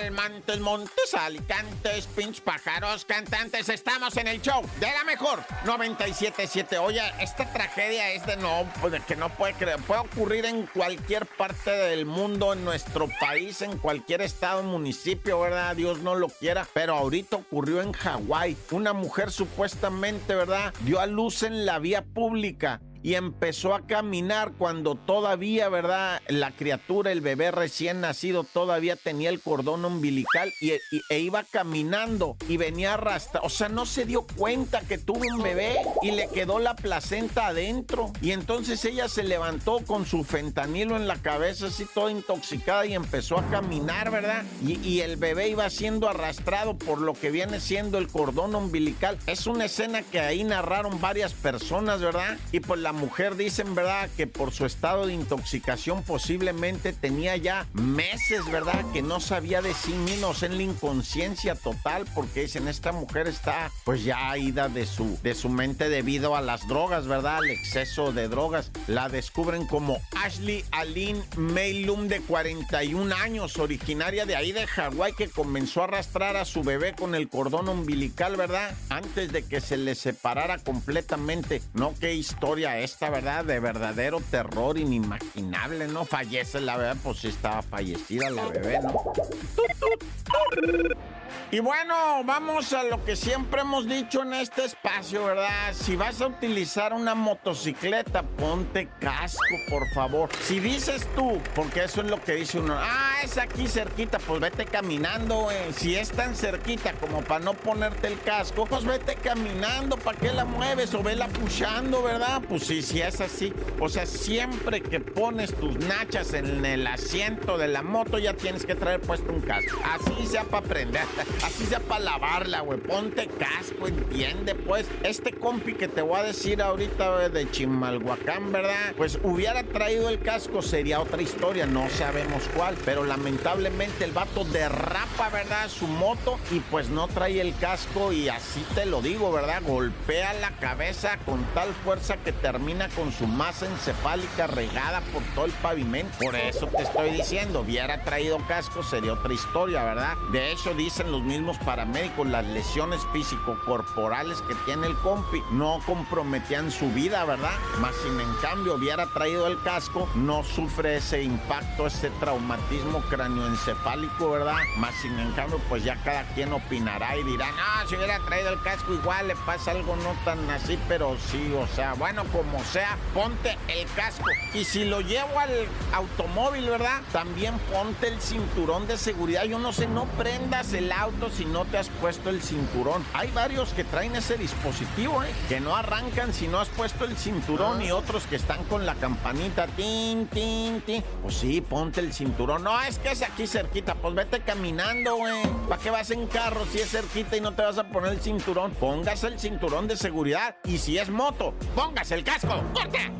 Almantes, Montes, Alicantes, pinch pájaros, cantantes, estamos en el show de la mejor 977. Oye, esta tragedia es de no, de que no puede creer, puede ocurrir en cualquier parte del mundo, en nuestro país, en cualquier estado, municipio, ¿verdad? Dios no lo quiera, pero ahorita ocurrió en Hawái. Una mujer supuestamente, ¿verdad? Dio a luz en la vía pública y empezó a caminar cuando todavía, ¿verdad? La criatura, el bebé recién nacido, todavía tenía el cordón umbilical y, e iba caminando y venía arrastrando. O sea, no se dio cuenta que tuvo un bebé y le quedó la placenta adentro. Y entonces ella se levantó con su fentanilo en la cabeza, así toda intoxicada y empezó a caminar, ¿verdad? Y, y el bebé iba siendo arrastrado por lo que viene siendo el cordón umbilical. Es una escena que ahí narraron varias personas, ¿verdad? Y pues la la mujer dicen, ¿verdad? Que por su estado de intoxicación posiblemente tenía ya meses, ¿verdad? Que no sabía de sí mismo, en la inconsciencia total, porque dicen, esta mujer está pues ya ida de su, de su mente debido a las drogas, ¿verdad? Al exceso de drogas. La descubren como Ashley Aline Maylum de 41 años, originaria de ahí de Hawái, que comenzó a arrastrar a su bebé con el cordón umbilical, ¿verdad? Antes de que se le separara completamente. No, qué historia esta, ¿verdad? De verdadero terror inimaginable, ¿no? Fallece la bebé, pues sí estaba fallecida la bebé, ¿no? Y bueno, vamos a lo que siempre hemos dicho en este espacio, ¿verdad? Si vas a utilizar una motocicleta, ponte casco, por favor. Si dices tú, porque eso es lo que dice uno, ah, es aquí cerquita, pues vete caminando, güey. Si es tan cerquita como para no ponerte el casco, pues vete caminando, ¿para qué la mueves? O vela pushando, ¿verdad? Pues sí, sí es así. O sea, siempre que pones tus nachas en el asiento de la moto, ya tienes que traer puesto un casco. Así sea para aprender. Así sea para lavarla, güey. Ponte casco, entiende, pues. Este compi que te voy a decir ahorita, de Chimalhuacán, ¿verdad? Pues hubiera traído el casco, sería otra historia. No sabemos cuál. Pero lamentablemente el vato derrapa, ¿verdad? Su moto y pues no trae el casco. Y así te lo digo, ¿verdad? Golpea la cabeza con tal fuerza que termina con su masa encefálica regada por todo el pavimento. Por eso te estoy diciendo, hubiera traído casco, sería otra historia, ¿verdad? De hecho, dicen los mismos paramédicos, las lesiones físico-corporales que tiene el compi no comprometían su vida, ¿verdad? Más sin en cambio hubiera traído el casco, no sufre ese impacto, ese traumatismo cráneoencefálico, ¿verdad? Más sin cambio, pues ya cada quien opinará y dirá, no, si hubiera traído el casco igual le pasa algo no tan así, pero sí, o sea, bueno, como sea, ponte el casco. Y si lo llevo al automóvil, ¿verdad? También ponte el cinturón de seguridad. Yo no sé, no prendas el auto si no te has puesto el cinturón. Hay varios que traen ese dispositivo, ¿eh? que no arrancan si no has puesto el cinturón y otros que están con la campanita, tin, tin, tin. Pues sí, ponte el cinturón. No, es que es aquí cerquita, pues vete caminando, güey. ¿Para qué vas en carro si es cerquita y no te vas a poner el cinturón? Póngase el cinturón de seguridad y si es moto, póngase el casco. ¡Corte!